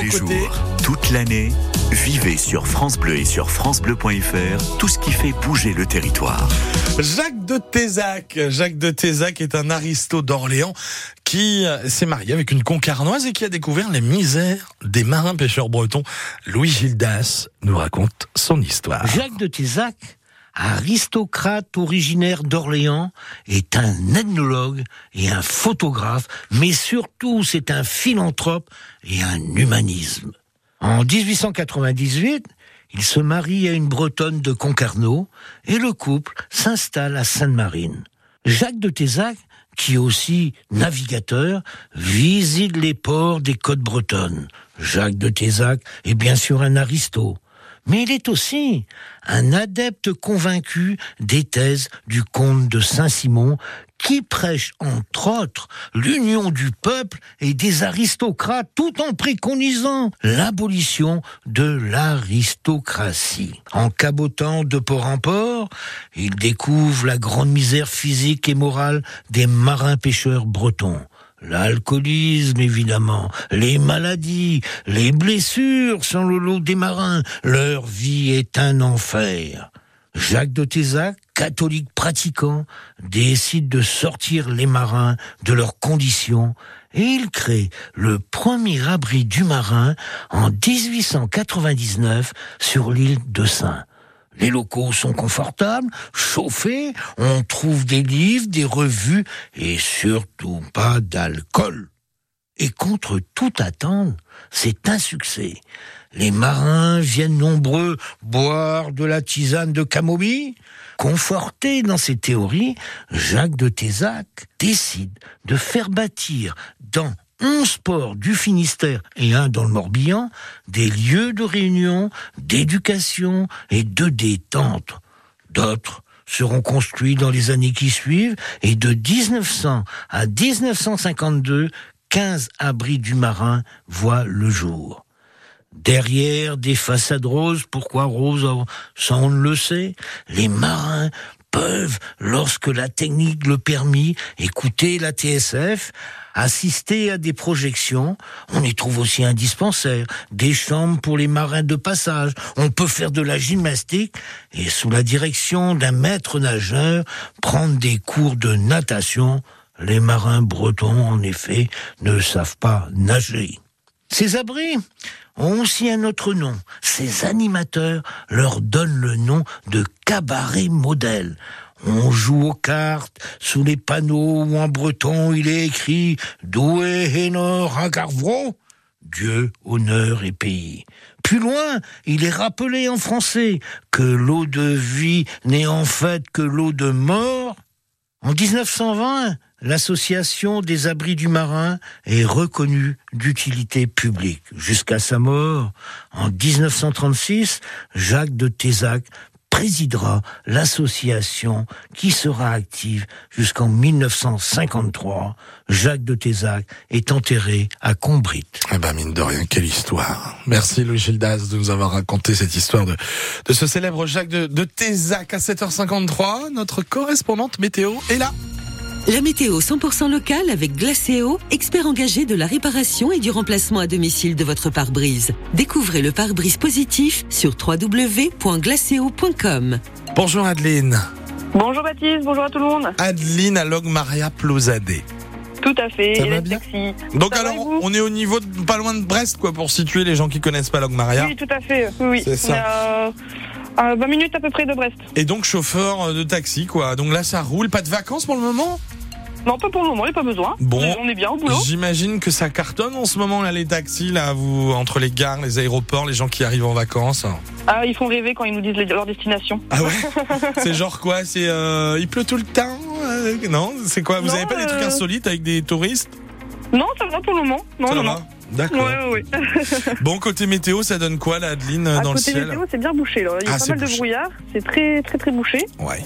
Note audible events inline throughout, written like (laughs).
Tous les jours, toute l'année, vivez sur France Bleu et sur francebleu.fr tout ce qui fait bouger le territoire. Jacques de Tézac. Jacques de Tézac est un aristo d'Orléans qui s'est marié avec une concarnoise et qui a découvert les misères des marins pêcheurs bretons. Louis Gildas nous raconte son histoire. Jacques de Tézac aristocrate originaire d'Orléans, est un ethnologue et un photographe, mais surtout c'est un philanthrope et un humanisme. En 1898, il se marie à une Bretonne de Concarneau et le couple s'installe à Sainte-Marine. Jacques de Tézac, qui est aussi navigateur, visite les ports des côtes bretonnes. Jacques de Tézac est bien sûr un aristo mais il est aussi un adepte convaincu des thèses du comte de Saint-Simon qui prêche entre autres l'union du peuple et des aristocrates tout en préconisant l'abolition de l'aristocratie. En cabotant de port en port, il découvre la grande misère physique et morale des marins pêcheurs bretons. L'alcoolisme, évidemment, les maladies, les blessures sont le lot des marins. Leur vie est un enfer. Jacques de Tézac, catholique pratiquant, décide de sortir les marins de leurs conditions et il crée le premier abri du marin en 1899 sur l'île de Saint. Les locaux sont confortables, chauffés, on trouve des livres, des revues et surtout pas d'alcool. Et contre toute attente, c'est un succès. Les marins viennent nombreux boire de la tisane de camomille. Conforté dans ses théories, Jacques de Tézac décide de faire bâtir dans 11 ports du Finistère et un dans le Morbihan, des lieux de réunion, d'éducation et de détente. D'autres seront construits dans les années qui suivent et de 1900 à 1952, 15 abris du marin voient le jour. Derrière des façades roses, pourquoi roses Ça on le sait. Les marins peuvent, lorsque la technique le permet, écouter la TSF, assister à des projections. On y trouve aussi un dispensaire, des chambres pour les marins de passage. On peut faire de la gymnastique et sous la direction d'un maître nageur prendre des cours de natation. Les marins bretons, en effet, ne savent pas nager. Ces abris ont aussi un autre nom. Ces animateurs leur donnent le nom de cabaret modèle. On joue aux cartes, sous les panneaux ou en breton il est écrit Doué Hénor Agarvro, Dieu, honneur et pays. Plus loin, il est rappelé en français que l'eau de vie n'est en fait que l'eau de mort. En 1920, l'association des abris du marin est reconnue d'utilité publique. Jusqu'à sa mort, en 1936, Jacques de Tézac présidera l'association qui sera active jusqu'en 1953. Jacques de Tézac est enterré à Combrit. Eh ben, mine de rien, quelle histoire. Merci Louis Gildas de nous avoir raconté cette histoire de, de ce célèbre Jacques de, de Tézac à 7h53. Notre correspondante météo est là. La météo 100% locale avec Glacéo, expert engagé de la réparation et du remplacement à domicile de votre pare-brise. Découvrez le pare-brise positif sur www.glacéo.com. Bonjour Adeline. Bonjour Baptiste, bonjour à tout le monde. Adeline à Logmaria Plozadé. Tout à fait. Ça va bien? Donc alors, on est au niveau de, pas loin de Brest, quoi, pour situer les gens qui connaissent pas Logmaria. Oui, tout à fait. Oui, C'est ça. À 20 minutes à peu près de Brest. Et donc chauffeur de taxi, quoi. Donc là, ça roule. Pas de vacances pour le moment? Non, pas pour le moment, il n'y a pas besoin. Bon. On est bien au boulot. J'imagine que ça cartonne en ce moment, là, les taxis, là, vous, entre les gares, les aéroports, les gens qui arrivent en vacances. Ah, ils font rêver quand ils nous disent leur destination. Ah ouais? C'est genre quoi? C'est euh, il pleut tout le temps euh, Non, c'est quoi? Vous Non, avez pas des trucs euh, insolites avec des touristes? Non, ça va pour le moment. Non, Ça non, va non. D'accord. Ouais, ouais, ouais. (laughs) Bon, côté météo, ça donne quoi, là, Adeline, À dans le côté ciel météo, c'est bien bouché. Là. Il y a Ah, pas mal bouché. de brouillard. C'est très, très, très bouché. Ouais.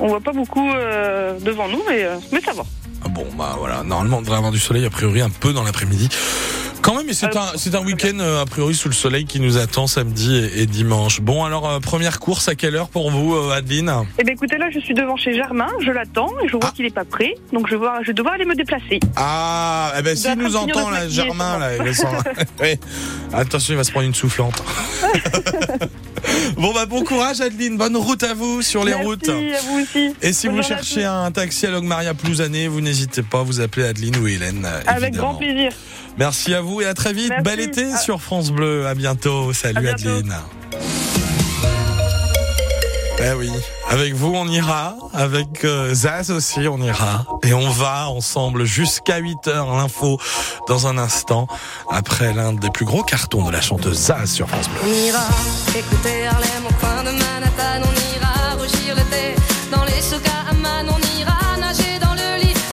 On voit pas beaucoup euh, devant nous, mais, euh, mais ça va. Ah bon, bah voilà. Normalement, on devrait avoir du soleil, a priori, un peu dans l'après-midi. Quand même, mais c'est un, c'est un week-end euh, a priori sous le soleil qui nous attend samedi et, et dimanche. Bon, alors euh, première course à quelle heure pour vous, euh, Adeline? Eh bien écoutez, là je suis devant chez Germain, je l'attends et je vois Ah. qu'il est pas prêt. Donc je vais, je vais devoir aller me déplacer. Ah, eh ben Il s'il nous entend là, Germain là, il sent- (laughs) (laughs) Ouais. Attention, il va se prendre une soufflante. (laughs) (laughs) bon bah bon courage, Adeline. Bonne route à vous sur les Merci routes. à vous aussi. Et si Bonne vous à cherchez un taxi à Logmaria Plouzané, vous n'hésitez pas, vous appelez Adeline ou Hélène. euh, Avec évidemment. grand plaisir. Merci à vous et à très vite. Merci. Bel été À- sur France Bleu. À bientôt. Salut À bientôt. Adeline. Eh oui, avec vous on ira, avec euh, Zaz aussi on ira, et on va ensemble jusqu'à 8 heures. L'info dans un instant, après l'un des plus gros cartons de la chanteuse Zaz sur France Bleu. On ira écouter de Manhattan, on ira rougir le